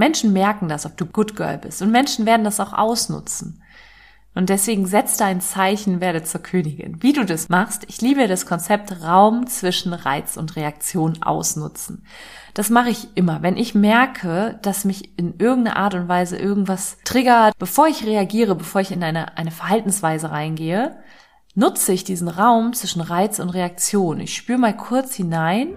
Menschen merken das, ob du Good Girl bist. Und Menschen werden das auch ausnutzen. Und deswegen setz dein Zeichen, werde zur Königin. Wie du das machst, ich liebe das Konzept Raum zwischen Reiz und Reaktion ausnutzen. Das mache ich immer. Wenn ich merke, dass mich in irgendeiner Art und Weise irgendwas triggert, bevor ich reagiere, bevor ich in eine, eine Verhaltensweise reingehe, nutze ich diesen Raum zwischen Reiz und Reaktion. Ich spüre mal kurz hinein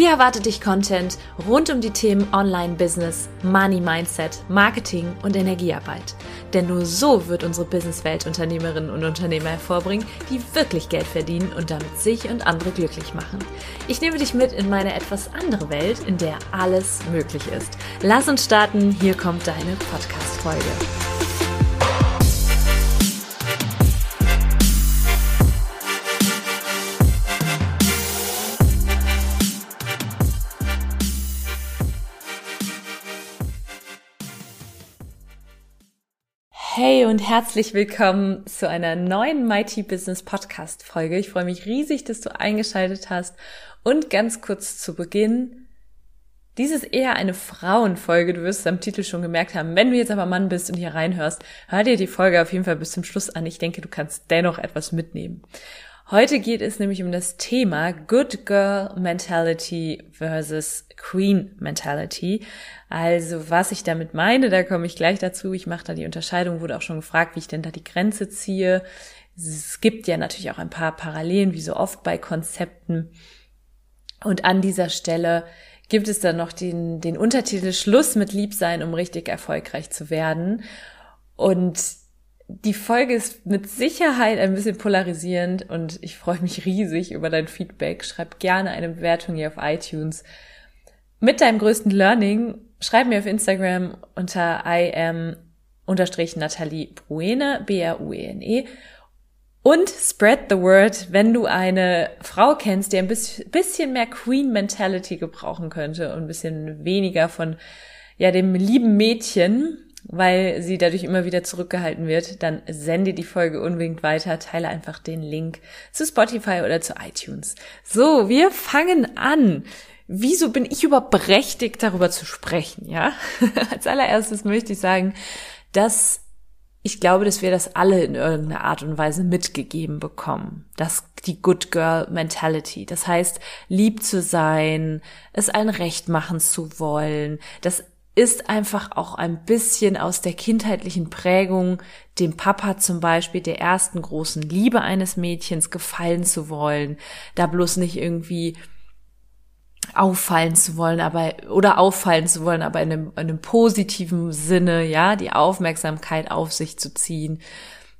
Hier erwartet dich Content rund um die Themen Online-Business, Money-Mindset, Marketing und Energiearbeit. Denn nur so wird unsere Businesswelt Unternehmerinnen und Unternehmer hervorbringen, die wirklich Geld verdienen und damit sich und andere glücklich machen. Ich nehme dich mit in meine etwas andere Welt, in der alles möglich ist. Lass uns starten, hier kommt deine Podcast-Folge. Hey und herzlich willkommen zu einer neuen Mighty Business Podcast Folge. Ich freue mich riesig, dass du eingeschaltet hast. Und ganz kurz zu Beginn. Dies ist eher eine Frauenfolge. Du wirst es am Titel schon gemerkt haben. Wenn du jetzt aber Mann bist und hier reinhörst, hör dir die Folge auf jeden Fall bis zum Schluss an. Ich denke, du kannst dennoch etwas mitnehmen. Heute geht es nämlich um das Thema Good Girl Mentality versus Queen Mentality. Also was ich damit meine, da komme ich gleich dazu. Ich mache da die Unterscheidung, wurde auch schon gefragt, wie ich denn da die Grenze ziehe. Es gibt ja natürlich auch ein paar Parallelen, wie so oft bei Konzepten. Und an dieser Stelle gibt es dann noch den, den Untertitel Schluss mit Liebsein, um richtig erfolgreich zu werden. Und die Folge ist mit Sicherheit ein bisschen polarisierend und ich freue mich riesig über dein Feedback. Schreib gerne eine Bewertung hier auf iTunes. Mit deinem größten Learning schreib mir auf Instagram unter im unterstrich Nathalie Bruene, B-R-U-E-N-E. Und spread the word, wenn du eine Frau kennst, die ein bisschen mehr Queen Mentality gebrauchen könnte und ein bisschen weniger von, ja, dem lieben Mädchen, weil sie dadurch immer wieder zurückgehalten wird, dann sende die Folge unbedingt weiter, teile einfach den Link zu Spotify oder zu iTunes. So, wir fangen an. Wieso bin ich überberechtigt, darüber zu sprechen, ja? Als allererstes möchte ich sagen, dass ich glaube, dass wir das alle in irgendeiner Art und Weise mitgegeben bekommen. Das, die Good Girl Mentality. Das heißt, lieb zu sein, es allen recht machen zu wollen, das ist einfach auch ein bisschen aus der kindheitlichen Prägung, dem Papa zum Beispiel der ersten großen Liebe eines Mädchens gefallen zu wollen, da bloß nicht irgendwie auffallen zu wollen, aber oder auffallen zu wollen, aber in einem, in einem positiven Sinne, ja, die Aufmerksamkeit auf sich zu ziehen.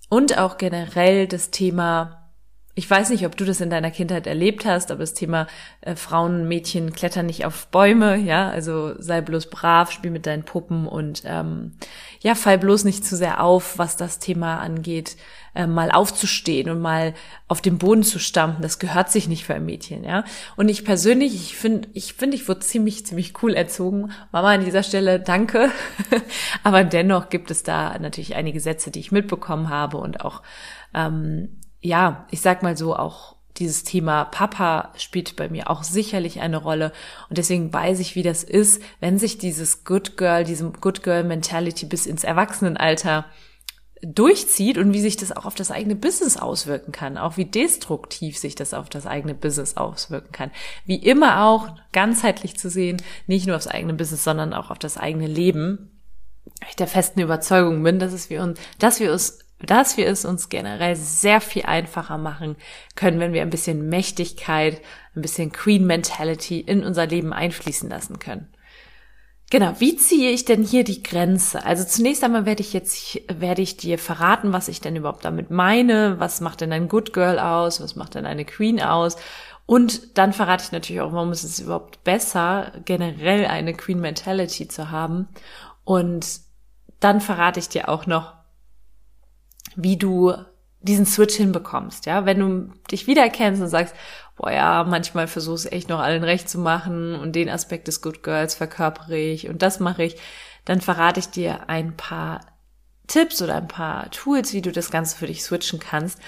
Und auch generell das Thema ich weiß nicht, ob du das in deiner Kindheit erlebt hast, aber das Thema äh, Frauen, Mädchen klettern nicht auf Bäume, ja, also sei bloß brav, spiel mit deinen Puppen und ähm, ja, fall bloß nicht zu sehr auf, was das Thema angeht, äh, mal aufzustehen und mal auf dem Boden zu stampfen, das gehört sich nicht für ein Mädchen, ja. Und ich persönlich, ich finde, ich finde, ich wurde ziemlich, ziemlich cool erzogen. Mama an dieser Stelle, danke. aber dennoch gibt es da natürlich einige Sätze, die ich mitbekommen habe und auch ähm, ja, ich sag mal so auch dieses Thema Papa spielt bei mir auch sicherlich eine Rolle und deswegen weiß ich, wie das ist, wenn sich dieses Good Girl, diese Good Girl Mentality bis ins Erwachsenenalter durchzieht und wie sich das auch auf das eigene Business auswirken kann, auch wie destruktiv sich das auf das eigene Business auswirken kann. Wie immer auch ganzheitlich zu sehen, nicht nur aufs eigene Business, sondern auch auf das eigene Leben. Ich der festen Überzeugung bin, dass es wir uns, dass wir uns dass wir es uns generell sehr viel einfacher machen können, wenn wir ein bisschen Mächtigkeit, ein bisschen Queen Mentality in unser Leben einfließen lassen können. Genau, wie ziehe ich denn hier die Grenze? Also zunächst einmal werde ich jetzt, werde ich dir verraten, was ich denn überhaupt damit meine. Was macht denn ein Good Girl aus? Was macht denn eine Queen aus? Und dann verrate ich natürlich auch, warum ist es überhaupt besser, generell eine Queen Mentality zu haben. Und dann verrate ich dir auch noch, wie du diesen Switch hinbekommst, ja, wenn du dich wiedererkennst und sagst, boah ja, manchmal versuche ich echt noch allen recht zu machen und den Aspekt des Good Girls verkörpere ich und das mache ich, dann verrate ich dir ein paar Tipps oder ein paar Tools, wie du das Ganze für dich switchen kannst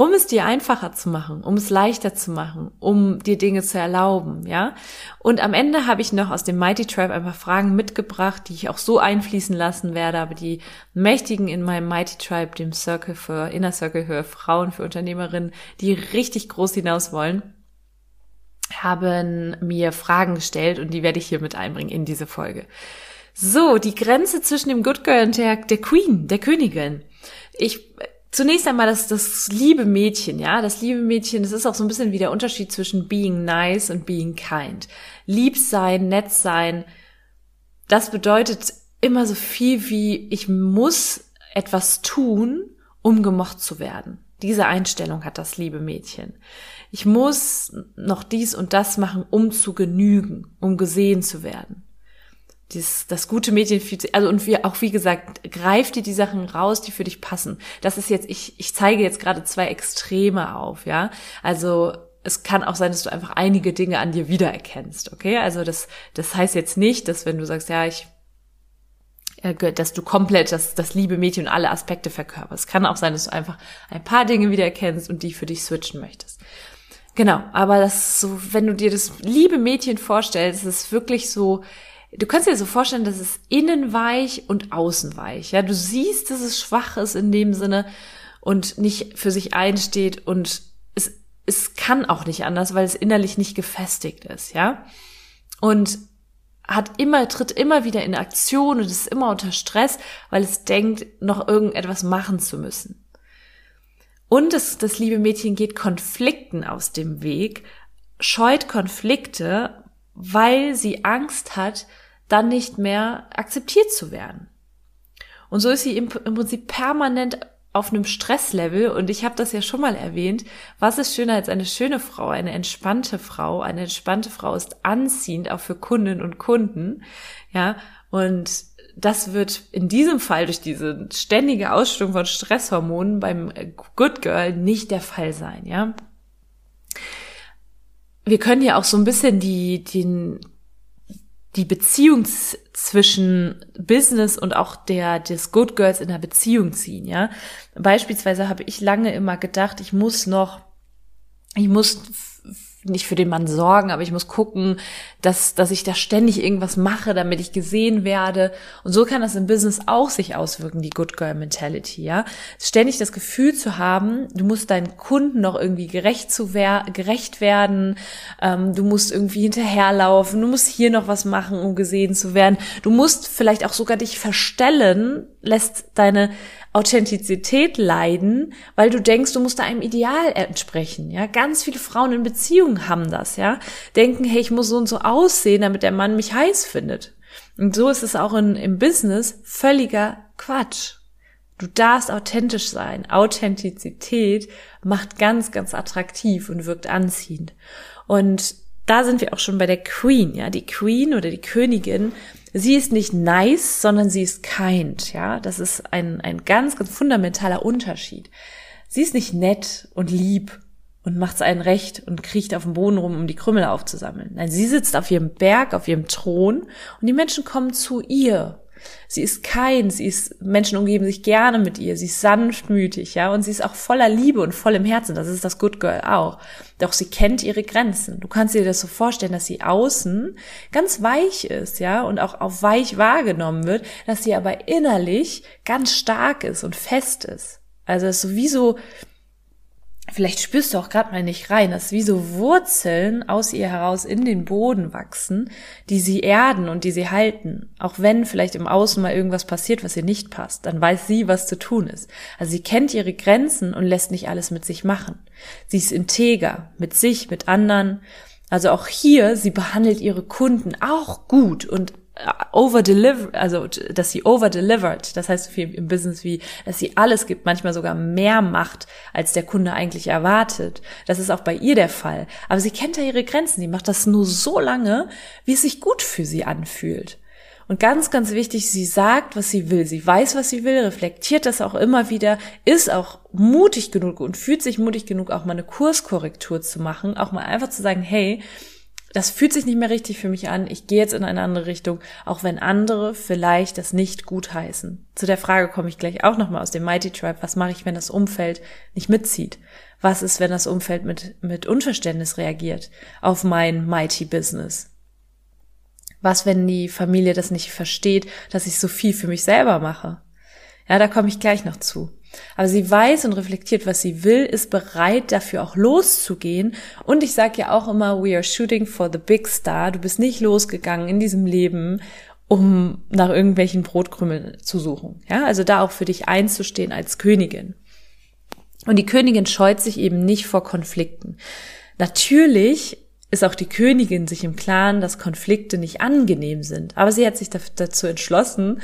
um es dir einfacher zu machen, um es leichter zu machen, um dir Dinge zu erlauben, ja. Und am Ende habe ich noch aus dem Mighty Tribe ein paar Fragen mitgebracht, die ich auch so einfließen lassen werde, aber die Mächtigen in meinem Mighty Tribe, dem Circle für Inner Circle für Frauen, für Unternehmerinnen, die richtig groß hinaus wollen, haben mir Fragen gestellt und die werde ich hier mit einbringen in diese Folge. So, die Grenze zwischen dem Good Girl und der, der Queen, der Königin. Ich Zunächst einmal das, das liebe Mädchen, ja, das liebe Mädchen, das ist auch so ein bisschen wie der Unterschied zwischen being nice und being kind. Lieb sein, nett sein, das bedeutet immer so viel wie ich muss etwas tun, um gemocht zu werden. Diese Einstellung hat das liebe Mädchen. Ich muss noch dies und das machen, um zu genügen, um gesehen zu werden dieses, das gute Mädchen fühlt sich, also und wir auch wie gesagt, greif dir die Sachen raus, die für dich passen. Das ist jetzt, ich, ich zeige jetzt gerade zwei Extreme auf, ja. Also es kann auch sein, dass du einfach einige Dinge an dir wiedererkennst, okay? Also das, das heißt jetzt nicht, dass wenn du sagst, ja, ich, äh, dass du komplett das, das liebe Mädchen und alle Aspekte verkörperst. Es kann auch sein, dass du einfach ein paar Dinge wiedererkennst und die für dich switchen möchtest. Genau, aber das so, wenn du dir das liebe Mädchen vorstellst, ist es wirklich so, du kannst dir so vorstellen, dass es innen weich und außen weich. Ja, du siehst, dass es schwach ist in dem Sinne und nicht für sich einsteht und es, es kann auch nicht anders, weil es innerlich nicht gefestigt ist, ja. Und hat immer, tritt immer wieder in Aktion und ist immer unter Stress, weil es denkt, noch irgendetwas machen zu müssen. Und das, das liebe Mädchen geht Konflikten aus dem Weg, scheut Konflikte, weil sie Angst hat, dann nicht mehr akzeptiert zu werden. Und so ist sie im, im Prinzip permanent auf einem Stresslevel und ich habe das ja schon mal erwähnt. Was ist schöner als eine schöne Frau, eine entspannte Frau? Eine entspannte Frau ist anziehend auch für Kundinnen und Kunden, ja. Und das wird in diesem Fall durch diese ständige Ausstellung von Stresshormonen beim Good Girl nicht der Fall sein, ja. Wir können ja auch so ein bisschen die, den, die Beziehung zwischen Business und auch der des Good Girls in der Beziehung ziehen, ja. Beispielsweise habe ich lange immer gedacht, ich muss noch, ich muss nicht für den Mann sorgen, aber ich muss gucken, dass, dass ich da ständig irgendwas mache, damit ich gesehen werde. Und so kann das im Business auch sich auswirken, die Good Girl Mentality, ja. Ständig das Gefühl zu haben, du musst deinen Kunden noch irgendwie gerecht zu wer gerecht werden, ähm, du musst irgendwie hinterherlaufen, du musst hier noch was machen, um gesehen zu werden. Du musst vielleicht auch sogar dich verstellen, lässt deine Authentizität leiden, weil du denkst, du musst da einem Ideal entsprechen, ja. Ganz viele Frauen in Beziehungen haben das, ja. Denken, hey, ich muss so und so aussehen, damit der Mann mich heiß findet. Und so ist es auch in, im Business völliger Quatsch. Du darfst authentisch sein. Authentizität macht ganz, ganz attraktiv und wirkt anziehend. Und da sind wir auch schon bei der Queen, ja. Die Queen oder die Königin sie ist nicht nice, sondern sie ist kind, ja. Das ist ein, ein ganz, ganz fundamentaler Unterschied. Sie ist nicht nett und lieb und macht's einen recht und kriecht auf dem Boden rum, um die Krümmel aufzusammeln. Nein, sie sitzt auf ihrem Berg, auf ihrem Thron und die Menschen kommen zu ihr Sie ist kein, sie ist, Menschen umgeben sich gerne mit ihr, sie ist sanftmütig, ja, und sie ist auch voller Liebe und voll im Herzen. Das ist das Good Girl auch. Doch sie kennt ihre Grenzen. Du kannst dir das so vorstellen, dass sie außen ganz weich ist, ja, und auch auf weich wahrgenommen wird, dass sie aber innerlich ganz stark ist und fest ist. Also es ist sowieso, Vielleicht spürst du auch gerade mal nicht rein, dass wie so Wurzeln aus ihr heraus in den Boden wachsen, die sie erden und die sie halten. Auch wenn vielleicht im Außen mal irgendwas passiert, was ihr nicht passt, dann weiß sie, was zu tun ist. Also sie kennt ihre Grenzen und lässt nicht alles mit sich machen. Sie ist integer, mit sich, mit anderen. Also auch hier, sie behandelt ihre Kunden auch gut und overdeliver, also dass sie overdelivered, das heißt so viel im Business wie, dass sie alles gibt, manchmal sogar mehr macht, als der Kunde eigentlich erwartet. Das ist auch bei ihr der Fall. Aber sie kennt ja ihre Grenzen, sie macht das nur so lange, wie es sich gut für sie anfühlt. Und ganz, ganz wichtig, sie sagt, was sie will. Sie weiß, was sie will, reflektiert das auch immer wieder, ist auch mutig genug und fühlt sich mutig genug, auch mal eine Kurskorrektur zu machen, auch mal einfach zu sagen, hey, das fühlt sich nicht mehr richtig für mich an, ich gehe jetzt in eine andere Richtung, auch wenn andere vielleicht das nicht gut heißen. Zu der Frage komme ich gleich auch nochmal aus dem Mighty Tribe. Was mache ich, wenn das Umfeld nicht mitzieht? Was ist, wenn das Umfeld mit, mit Unverständnis reagiert auf mein Mighty Business? Was, wenn die Familie das nicht versteht, dass ich so viel für mich selber mache? Ja, da komme ich gleich noch zu. Aber sie weiß und reflektiert, was sie will, ist bereit, dafür auch loszugehen. Und ich sage ja auch immer, we are shooting for the big star. Du bist nicht losgegangen in diesem Leben, um nach irgendwelchen Brotkrümeln zu suchen. Ja, also da auch für dich einzustehen als Königin. Und die Königin scheut sich eben nicht vor Konflikten. Natürlich ist auch die Königin sich im Klaren, dass Konflikte nicht angenehm sind. Aber sie hat sich dazu entschlossen,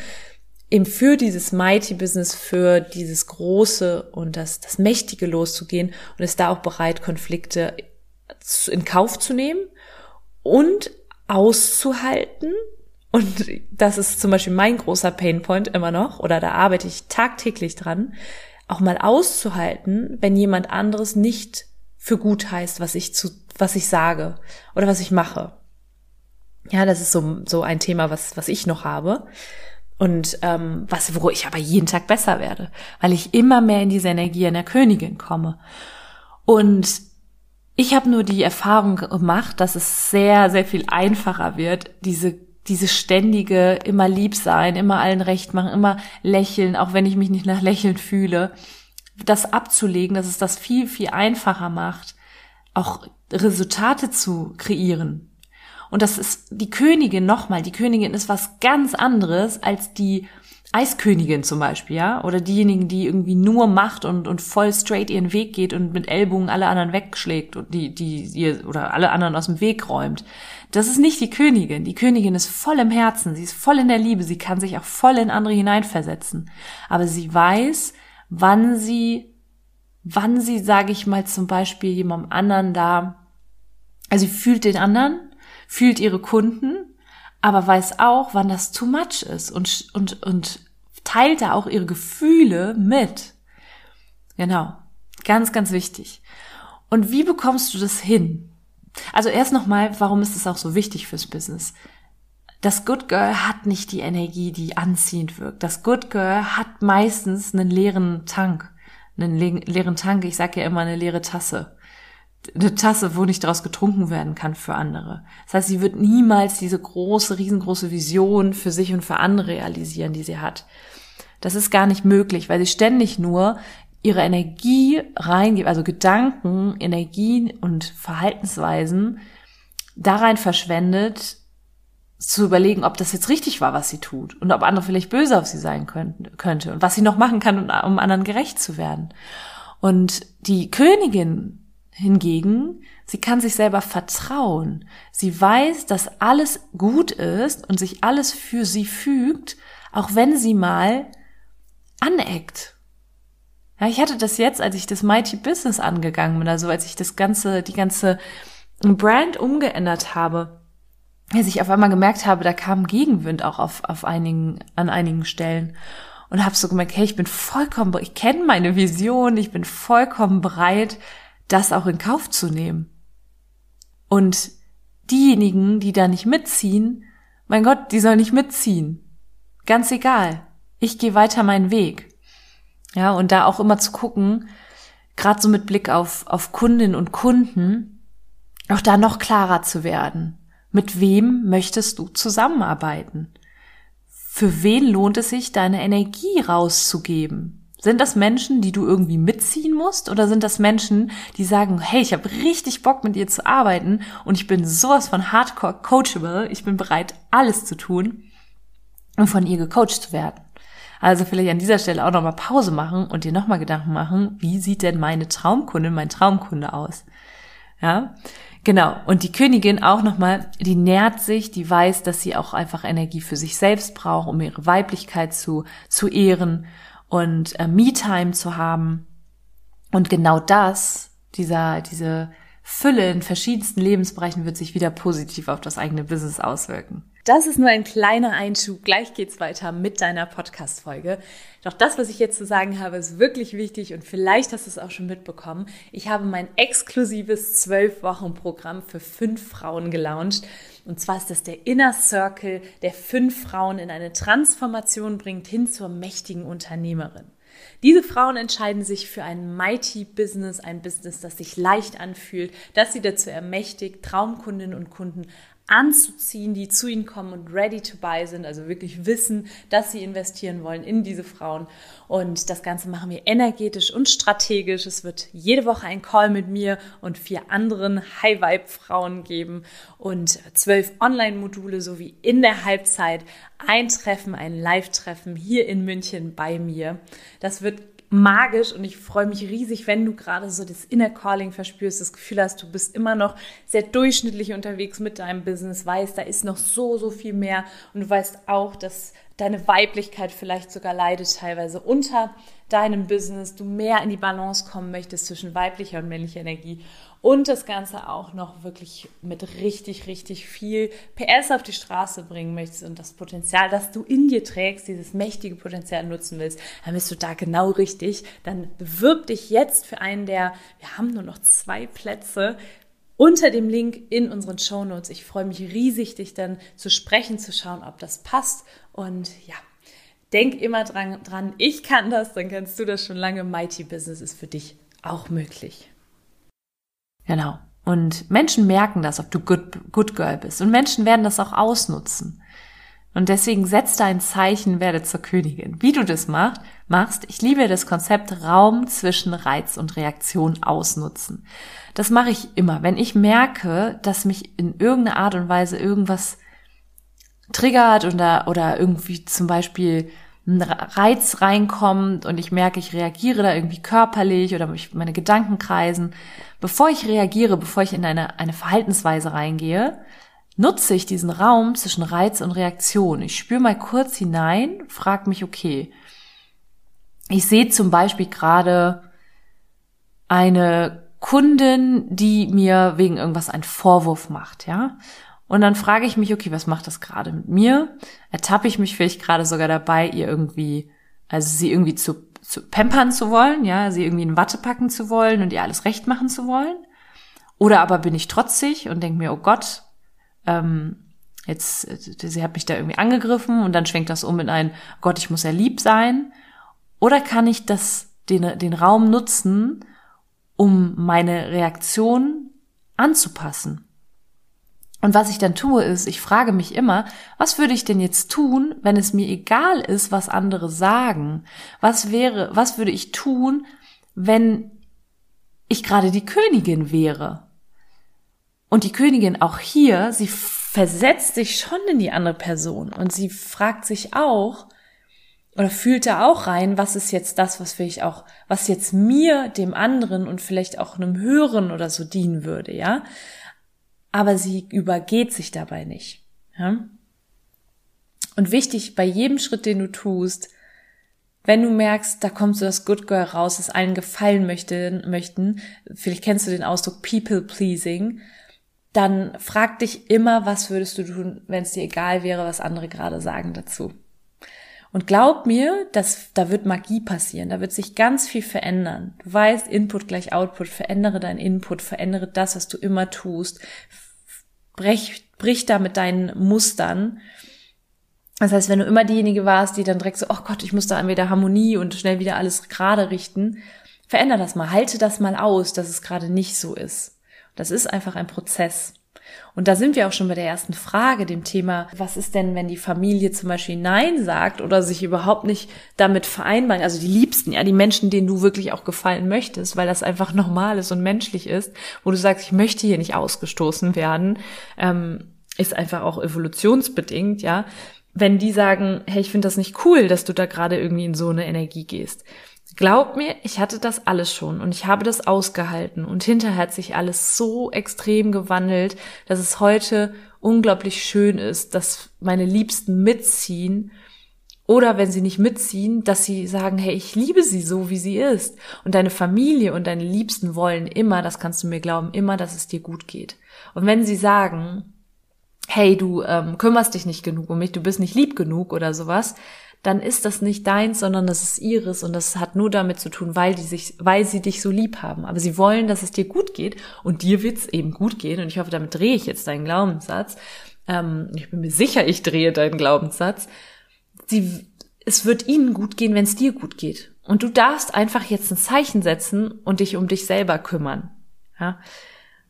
eben für dieses Mighty Business, für dieses Große und das, das Mächtige loszugehen und ist da auch bereit, Konflikte in Kauf zu nehmen und auszuhalten. Und das ist zum Beispiel mein großer Painpoint immer noch, oder da arbeite ich tagtäglich dran, auch mal auszuhalten, wenn jemand anderes nicht für gut heißt, was ich zu was ich sage oder was ich mache. Ja, das ist so, so ein Thema, was, was ich noch habe. Und ähm, was, wo ich aber jeden Tag besser werde, weil ich immer mehr in diese Energie einer Königin komme. Und ich habe nur die Erfahrung gemacht, dass es sehr, sehr viel einfacher wird, diese, diese ständige, immer lieb sein, immer allen recht machen, immer lächeln, auch wenn ich mich nicht nach Lächeln fühle, das abzulegen, dass es das viel, viel einfacher macht, auch Resultate zu kreieren. Und das ist die Königin nochmal. Die Königin ist was ganz anderes als die Eiskönigin zum Beispiel, ja, oder diejenigen, die irgendwie nur macht und, und voll straight ihren Weg geht und mit Ellbogen alle anderen wegschlägt und die, die ihr oder alle anderen aus dem Weg räumt. Das ist nicht die Königin. Die Königin ist voll im Herzen, sie ist voll in der Liebe, sie kann sich auch voll in andere hineinversetzen. Aber sie weiß, wann sie wann sie, sage ich mal, zum Beispiel jemandem anderen da, also sie fühlt den anderen, fühlt ihre Kunden, aber weiß auch, wann das too much ist und, und, und teilt da auch ihre Gefühle mit. Genau. Ganz, ganz wichtig. Und wie bekommst du das hin? Also erst nochmal, warum ist es auch so wichtig fürs Business? Das Good Girl hat nicht die Energie, die anziehend wirkt. Das Good Girl hat meistens einen leeren Tank einen leeren Tank, ich sage ja immer eine leere Tasse. Eine Tasse, wo nicht daraus getrunken werden kann für andere. Das heißt, sie wird niemals diese große, riesengroße Vision für sich und für andere realisieren, die sie hat. Das ist gar nicht möglich, weil sie ständig nur ihre Energie reingibt, also Gedanken, Energien und Verhaltensweisen da rein verschwendet, zu überlegen, ob das jetzt richtig war, was sie tut und ob andere vielleicht böse auf sie sein könnten, könnte und was sie noch machen kann, um anderen gerecht zu werden. Und die Königin hingegen, sie kann sich selber vertrauen. Sie weiß, dass alles gut ist und sich alles für sie fügt, auch wenn sie mal aneckt. Ja, ich hatte das jetzt, als ich das Mighty Business angegangen bin, also als ich das ganze, die ganze Brand umgeändert habe als ich auf einmal gemerkt habe, da kam Gegenwind auch auf, auf einigen, an einigen Stellen. Und habe so gemerkt, hey, ich bin vollkommen, ich kenne meine Vision, ich bin vollkommen bereit, das auch in Kauf zu nehmen. Und diejenigen, die da nicht mitziehen, mein Gott, die sollen nicht mitziehen. Ganz egal. Ich gehe weiter meinen Weg. Ja, und da auch immer zu gucken, gerade so mit Blick auf, auf Kundinnen und Kunden, auch da noch klarer zu werden. Mit wem möchtest du zusammenarbeiten? Für wen lohnt es sich, deine Energie rauszugeben? Sind das Menschen, die du irgendwie mitziehen musst? Oder sind das Menschen, die sagen, hey, ich habe richtig Bock mit dir zu arbeiten und ich bin sowas von hardcore coachable, ich bin bereit, alles zu tun, um von ihr gecoacht zu werden? Also vielleicht an dieser Stelle auch nochmal Pause machen und dir nochmal Gedanken machen, wie sieht denn meine Traumkunde, mein Traumkunde aus? Ja, Genau. Und die Königin auch nochmal, die nährt sich, die weiß, dass sie auch einfach Energie für sich selbst braucht, um ihre Weiblichkeit zu, zu ehren und äh, Me-Time zu haben. Und genau das, dieser, diese Fülle in verschiedensten Lebensbereichen wird sich wieder positiv auf das eigene Business auswirken. Das ist nur ein kleiner Einschub. Gleich geht's weiter mit deiner Podcast-Folge. Doch das, was ich jetzt zu sagen habe, ist wirklich wichtig und vielleicht hast du es auch schon mitbekommen. Ich habe mein exklusives zwölf Wochen Programm für fünf Frauen gelauncht. Und zwar ist das der Inner Circle, der fünf Frauen in eine Transformation bringt hin zur mächtigen Unternehmerin. Diese Frauen entscheiden sich für ein Mighty Business, ein Business, das sich leicht anfühlt, das sie dazu ermächtigt, Traumkundinnen und Kunden anzuziehen, die zu ihnen kommen und ready to buy sind, also wirklich wissen, dass sie investieren wollen in diese Frauen. Und das Ganze machen wir energetisch und strategisch. Es wird jede Woche ein Call mit mir und vier anderen High-Vibe-Frauen geben und zwölf Online-Module sowie in der Halbzeit ein Treffen, ein Live-Treffen hier in München bei mir. Das wird magisch und ich freue mich riesig, wenn du gerade so das Inner Calling verspürst, das Gefühl hast, du bist immer noch sehr durchschnittlich unterwegs mit deinem Business, weißt, da ist noch so, so viel mehr und du weißt auch, dass deine Weiblichkeit vielleicht sogar leidet teilweise unter deinem Business, du mehr in die Balance kommen möchtest zwischen weiblicher und männlicher Energie und das Ganze auch noch wirklich mit richtig, richtig viel PS auf die Straße bringen möchtest und das Potenzial, das du in dir trägst, dieses mächtige Potenzial nutzen willst, dann bist du da genau richtig. Dann bewirb dich jetzt für einen der, wir haben nur noch zwei Plätze, unter dem Link in unseren Show Notes. Ich freue mich riesig, dich dann zu sprechen, zu schauen, ob das passt. Und ja, denk immer dran, dran, ich kann das, dann kannst du das schon lange. Mighty Business ist für dich auch möglich. Genau. Und Menschen merken das, ob du good, good Girl bist. Und Menschen werden das auch ausnutzen. Und deswegen setz da ein Zeichen, werde zur Königin. Wie du das machst, machst, ich liebe das Konzept Raum zwischen Reiz und Reaktion ausnutzen. Das mache ich immer. Wenn ich merke, dass mich in irgendeiner Art und Weise irgendwas triggert oder, oder irgendwie zum Beispiel ein Reiz reinkommt und ich merke, ich reagiere da irgendwie körperlich oder meine Gedanken kreisen, bevor ich reagiere, bevor ich in eine, eine Verhaltensweise reingehe, nutze ich diesen Raum zwischen Reiz und Reaktion. Ich spüre mal kurz hinein, frage mich, okay, ich sehe zum Beispiel gerade eine Kundin, die mir wegen irgendwas einen Vorwurf macht, ja. Und dann frage ich mich, okay, was macht das gerade mit mir? Ertappe ich mich vielleicht gerade sogar dabei, ihr irgendwie, also sie irgendwie zu, zu pampern zu wollen, ja, sie irgendwie in Watte packen zu wollen und ihr alles recht machen zu wollen? Oder aber bin ich trotzig und denke mir, oh Gott, ähm, jetzt, sie hat mich da irgendwie angegriffen und dann schwenkt das um in ein, oh Gott, ich muss ja lieb sein. Oder kann ich das, den, den Raum nutzen, um meine Reaktion anzupassen? Und was ich dann tue, ist, ich frage mich immer, was würde ich denn jetzt tun, wenn es mir egal ist, was andere sagen? Was wäre, was würde ich tun, wenn ich gerade die Königin wäre? Und die Königin auch hier, sie versetzt sich schon in die andere Person und sie fragt sich auch, oder fühlt da auch rein, was ist jetzt das, was ich auch, was jetzt mir, dem anderen und vielleicht auch einem Hören oder so dienen würde, ja? Aber sie übergeht sich dabei nicht. Ja? Und wichtig bei jedem Schritt, den du tust, wenn du merkst, da kommt so das Good Girl raus, das allen gefallen möchte, möchten, vielleicht kennst du den Ausdruck People Pleasing, dann frag dich immer, was würdest du tun, wenn es dir egal wäre, was andere gerade sagen dazu. Und glaub mir, dass da wird Magie passieren, da wird sich ganz viel verändern. Du weißt, Input gleich Output, verändere dein Input, verändere das, was du immer tust, brech, brich da mit deinen Mustern. Das heißt, wenn du immer diejenige warst, die dann direkt so, oh Gott, ich muss da wieder Harmonie und schnell wieder alles gerade richten, veränder das mal, halte das mal aus, dass es gerade nicht so ist. Das ist einfach ein Prozess. Und da sind wir auch schon bei der ersten Frage, dem Thema, was ist denn, wenn die Familie zum Beispiel Nein sagt oder sich überhaupt nicht damit vereinbaren, also die Liebsten, ja, die Menschen, denen du wirklich auch gefallen möchtest, weil das einfach normal ist und menschlich ist, wo du sagst, ich möchte hier nicht ausgestoßen werden, ähm, ist einfach auch evolutionsbedingt, ja. Wenn die sagen, hey, ich finde das nicht cool, dass du da gerade irgendwie in so eine Energie gehst, Glaub mir, ich hatte das alles schon und ich habe das ausgehalten und hinterher hat sich alles so extrem gewandelt, dass es heute unglaublich schön ist, dass meine Liebsten mitziehen oder wenn sie nicht mitziehen, dass sie sagen, hey, ich liebe sie so, wie sie ist. Und deine Familie und deine Liebsten wollen immer, das kannst du mir glauben, immer, dass es dir gut geht. Und wenn sie sagen, hey, du ähm, kümmerst dich nicht genug um mich, du bist nicht lieb genug oder sowas, dann ist das nicht deins, sondern das ist ihres und das hat nur damit zu tun, weil die sich, weil sie dich so lieb haben. Aber sie wollen, dass es dir gut geht und dir wird's eben gut gehen und ich hoffe, damit drehe ich jetzt deinen Glaubenssatz. Ähm, ich bin mir sicher, ich drehe deinen Glaubenssatz. Sie, es wird ihnen gut gehen, wenn es dir gut geht. Und du darfst einfach jetzt ein Zeichen setzen und dich um dich selber kümmern. Ja,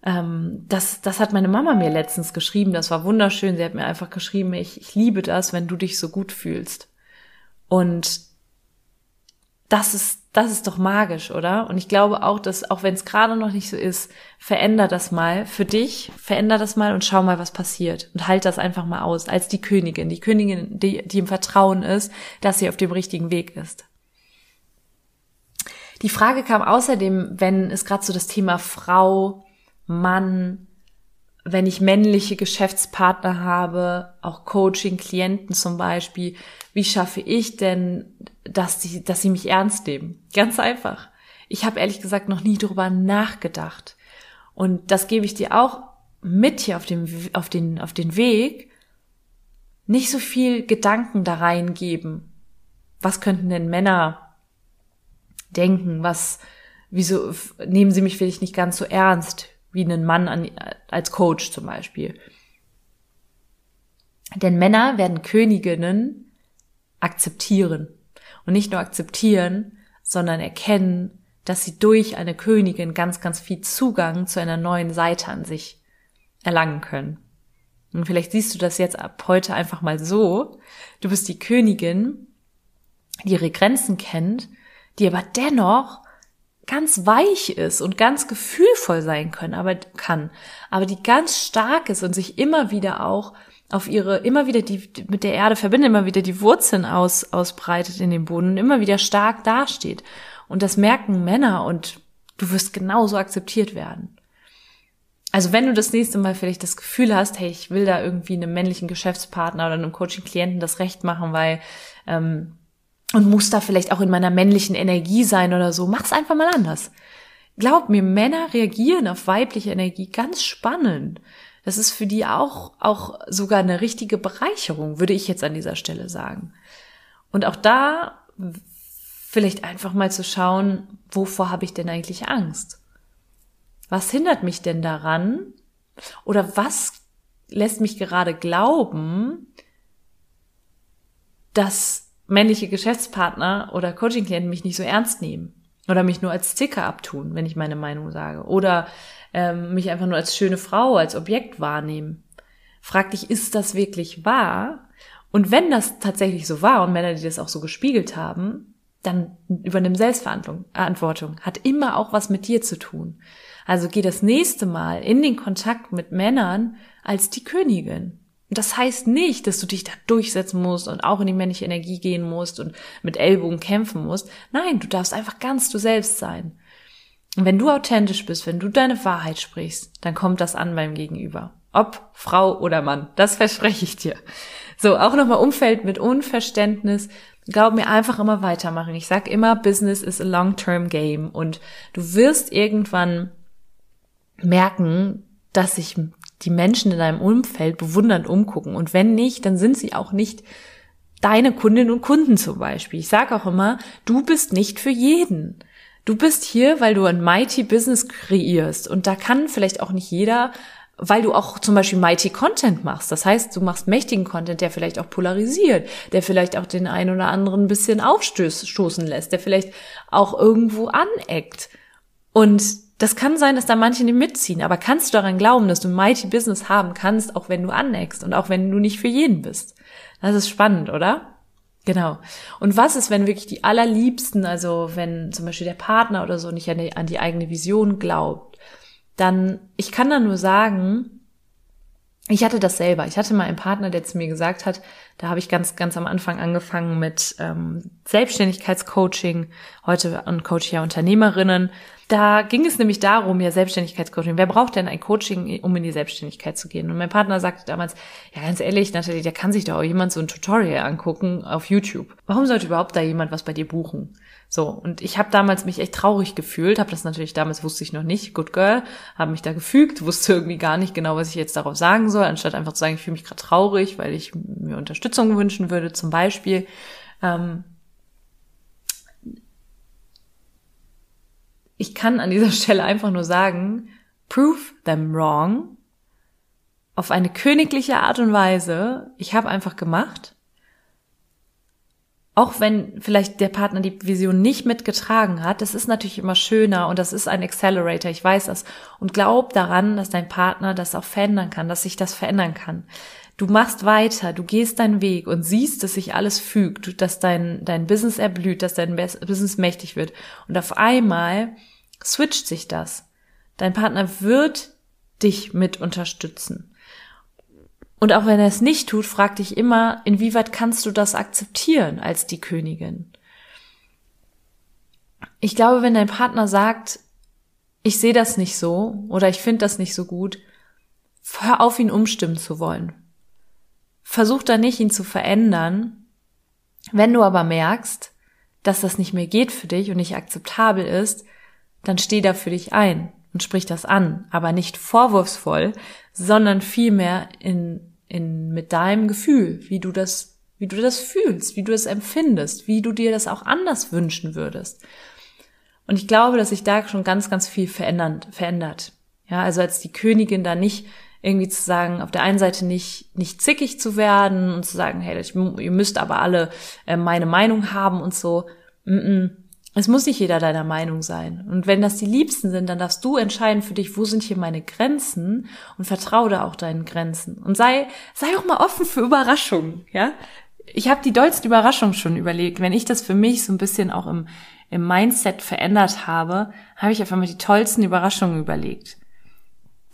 ähm, das, das hat meine Mama mir letztens geschrieben. Das war wunderschön. Sie hat mir einfach geschrieben, ich, ich liebe das, wenn du dich so gut fühlst. Und das ist, das ist doch magisch, oder? Und ich glaube auch, dass, auch wenn es gerade noch nicht so ist, veränder das mal für dich, veränder das mal und schau mal, was passiert. Und halt das einfach mal aus, als die Königin, die Königin, die, die im Vertrauen ist, dass sie auf dem richtigen Weg ist. Die Frage kam außerdem, wenn es gerade so das Thema Frau Mann, wenn ich männliche Geschäftspartner habe, auch Coaching, Klienten zum Beispiel, wie schaffe ich denn, dass sie, dass sie mich ernst nehmen? Ganz einfach. Ich habe ehrlich gesagt noch nie drüber nachgedacht. Und das gebe ich dir auch mit hier auf dem, auf den, auf den Weg. Nicht so viel Gedanken da reingeben. Was könnten denn Männer denken? Was, wieso nehmen sie mich vielleicht nicht ganz so ernst? Wie einen Mann an, als Coach zum Beispiel. Denn Männer werden Königinnen akzeptieren. Und nicht nur akzeptieren, sondern erkennen, dass sie durch eine Königin ganz, ganz viel Zugang zu einer neuen Seite an sich erlangen können. Und vielleicht siehst du das jetzt ab heute einfach mal so. Du bist die Königin, die ihre Grenzen kennt, die aber dennoch ganz weich ist und ganz gefühlvoll sein können, aber kann, aber die ganz stark ist und sich immer wieder auch auf ihre, immer wieder die, mit der Erde verbindet, immer wieder die Wurzeln aus, ausbreitet in den Boden und immer wieder stark dasteht. Und das merken Männer und du wirst genauso akzeptiert werden. Also wenn du das nächste Mal vielleicht das Gefühl hast, hey, ich will da irgendwie einem männlichen Geschäftspartner oder einem Coaching-Klienten das Recht machen, weil ähm, und muss da vielleicht auch in meiner männlichen Energie sein oder so. Mach's einfach mal anders. Glaub mir, Männer reagieren auf weibliche Energie ganz spannend. Das ist für die auch, auch sogar eine richtige Bereicherung, würde ich jetzt an dieser Stelle sagen. Und auch da vielleicht einfach mal zu schauen, wovor habe ich denn eigentlich Angst? Was hindert mich denn daran? Oder was lässt mich gerade glauben, dass männliche Geschäftspartner oder Coaching-Klienten mich nicht so ernst nehmen oder mich nur als Sticker abtun, wenn ich meine Meinung sage oder ähm, mich einfach nur als schöne Frau, als Objekt wahrnehmen. Frag dich, ist das wirklich wahr? Und wenn das tatsächlich so war und Männer, die das auch so gespiegelt haben, dann übernimm Selbstverantwortung. Hat immer auch was mit dir zu tun. Also geh das nächste Mal in den Kontakt mit Männern als die Königin. Das heißt nicht, dass du dich da durchsetzen musst und auch in die männliche Energie gehen musst und mit Ellbogen kämpfen musst. Nein, du darfst einfach ganz du selbst sein. Und wenn du authentisch bist, wenn du deine Wahrheit sprichst, dann kommt das an beim Gegenüber. Ob Frau oder Mann. Das verspreche ich dir. So, auch nochmal Umfeld mit Unverständnis. Glaub mir, einfach immer weitermachen. Ich sag immer, Business is a long-term game. Und du wirst irgendwann merken, dass sich die Menschen in deinem Umfeld bewundernd umgucken. Und wenn nicht, dann sind sie auch nicht deine Kundinnen und Kunden zum Beispiel. Ich sage auch immer, du bist nicht für jeden. Du bist hier, weil du ein Mighty Business kreierst. Und da kann vielleicht auch nicht jeder, weil du auch zum Beispiel Mighty Content machst. Das heißt, du machst mächtigen Content, der vielleicht auch polarisiert, der vielleicht auch den einen oder anderen ein bisschen aufstoßen lässt, der vielleicht auch irgendwo aneckt. Und das kann sein, dass da manche nicht mitziehen, aber kannst du daran glauben, dass du Mighty Business haben kannst, auch wenn du aneckst und auch wenn du nicht für jeden bist? Das ist spannend, oder? Genau. Und was ist, wenn wirklich die allerliebsten, also wenn zum Beispiel der Partner oder so nicht an die, an die eigene Vision glaubt, dann, ich kann da nur sagen, ich hatte das selber. Ich hatte mal einen Partner, der zu mir gesagt hat, da habe ich ganz, ganz am Anfang angefangen mit ähm, Selbstständigkeitscoaching, heute und coach ja Unternehmerinnen da ging es nämlich darum, ja, Selbstständigkeitscoaching. Wer braucht denn ein Coaching, um in die Selbstständigkeit zu gehen? Und mein Partner sagte damals, ja, ganz ehrlich, Nathalie, der kann sich doch auch jemand so ein Tutorial angucken auf YouTube. Warum sollte überhaupt da jemand was bei dir buchen? So, und ich habe damals mich echt traurig gefühlt, habe das natürlich damals wusste ich noch nicht, good girl, habe mich da gefügt, wusste irgendwie gar nicht genau, was ich jetzt darauf sagen soll, anstatt einfach zu sagen, ich fühle mich gerade traurig, weil ich mir Unterstützung wünschen würde, zum Beispiel. Ähm, ich kann an dieser Stelle einfach nur sagen, prove them wrong auf eine königliche Art und Weise. Ich habe einfach gemacht. Auch wenn vielleicht der Partner die Vision nicht mitgetragen hat, das ist natürlich immer schöner und das ist ein Accelerator, ich weiß das. Und glaub daran, dass dein Partner das auch verändern kann, dass sich das verändern kann. Du machst weiter, du gehst deinen Weg und siehst, dass sich alles fügt, dass dein, dein Business erblüht, dass dein Business mächtig wird. Und auf einmal switcht sich das. Dein Partner wird dich mit unterstützen. Und auch wenn er es nicht tut, frag dich immer, inwieweit kannst du das akzeptieren als die Königin? Ich glaube, wenn dein Partner sagt, ich sehe das nicht so oder ich finde das nicht so gut, hör auf, ihn umstimmen zu wollen versuch da nicht, ihn zu verändern. Wenn du aber merkst, dass das nicht mehr geht für dich und nicht akzeptabel ist, dann steh da für dich ein und sprich das an, aber nicht vorwurfsvoll, sondern vielmehr in, in, mit deinem Gefühl, wie du das, wie du das fühlst, wie du es empfindest, wie du dir das auch anders wünschen würdest. Und ich glaube, dass sich da schon ganz, ganz viel verändert, verändert. Ja, also als die Königin da nicht irgendwie zu sagen, auf der einen Seite nicht, nicht zickig zu werden und zu sagen, hey, ich, ihr müsst aber alle äh, meine Meinung haben und so. Mm -mm. Es muss nicht jeder deiner Meinung sein. Und wenn das die Liebsten sind, dann darfst du entscheiden für dich, wo sind hier meine Grenzen und vertraue da auch deinen Grenzen. Und sei, sei auch mal offen für Überraschungen, ja. Ich habe die dollsten Überraschungen schon überlegt. Wenn ich das für mich so ein bisschen auch im, im Mindset verändert habe, habe ich auf einmal die tollsten Überraschungen überlegt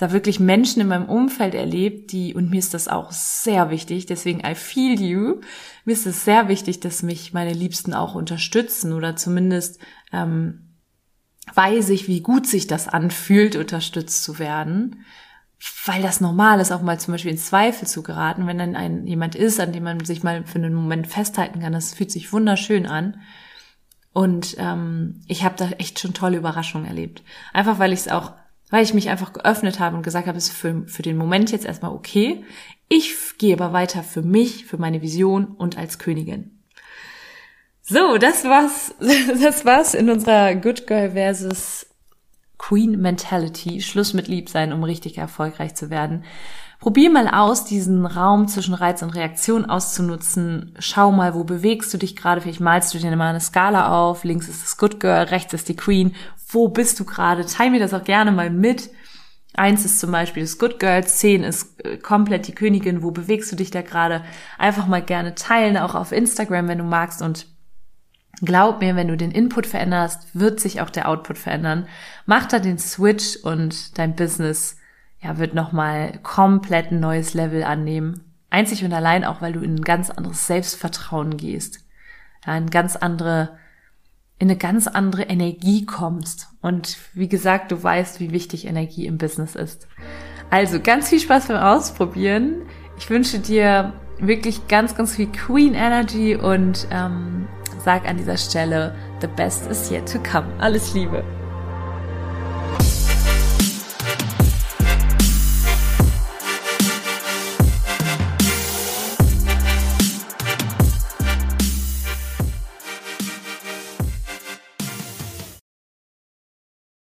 da wirklich Menschen in meinem Umfeld erlebt, die, und mir ist das auch sehr wichtig, deswegen I feel you, mir ist es sehr wichtig, dass mich meine Liebsten auch unterstützen oder zumindest ähm, weiß ich, wie gut sich das anfühlt, unterstützt zu werden, weil das normal ist, auch mal zum Beispiel in Zweifel zu geraten, wenn dann ein jemand ist, an dem man sich mal für einen Moment festhalten kann, das fühlt sich wunderschön an. Und ähm, ich habe da echt schon tolle Überraschungen erlebt. Einfach weil ich es auch weil ich mich einfach geöffnet habe und gesagt habe, es ist für, für den Moment jetzt erstmal okay. Ich gehe aber weiter für mich, für meine Vision und als Königin. So, das war's, das war's in unserer Good Girl versus Queen Mentality. Schluss mit Liebsein, um richtig erfolgreich zu werden. Probier mal aus, diesen Raum zwischen Reiz und Reaktion auszunutzen. Schau mal, wo bewegst du dich gerade? Vielleicht malst du dir mal eine Skala auf. Links ist das Good Girl, rechts ist die Queen. Wo bist du gerade? Teil mir das auch gerne mal mit. Eins ist zum Beispiel das Good Girl, zehn ist äh, komplett die Königin. Wo bewegst du dich da gerade? Einfach mal gerne teilen, auch auf Instagram, wenn du magst. Und glaub mir, wenn du den Input veränderst, wird sich auch der Output verändern. Mach da den Switch und dein Business ja, wird nochmal komplett ein neues Level annehmen. Einzig und allein auch, weil du in ein ganz anderes Selbstvertrauen gehst. Ja, in ganz andere, in eine ganz andere Energie kommst. Und wie gesagt, du weißt, wie wichtig Energie im Business ist. Also ganz viel Spaß beim Ausprobieren. Ich wünsche dir wirklich ganz, ganz viel Queen Energy und ähm, sag an dieser Stelle, the best is yet to come. Alles Liebe.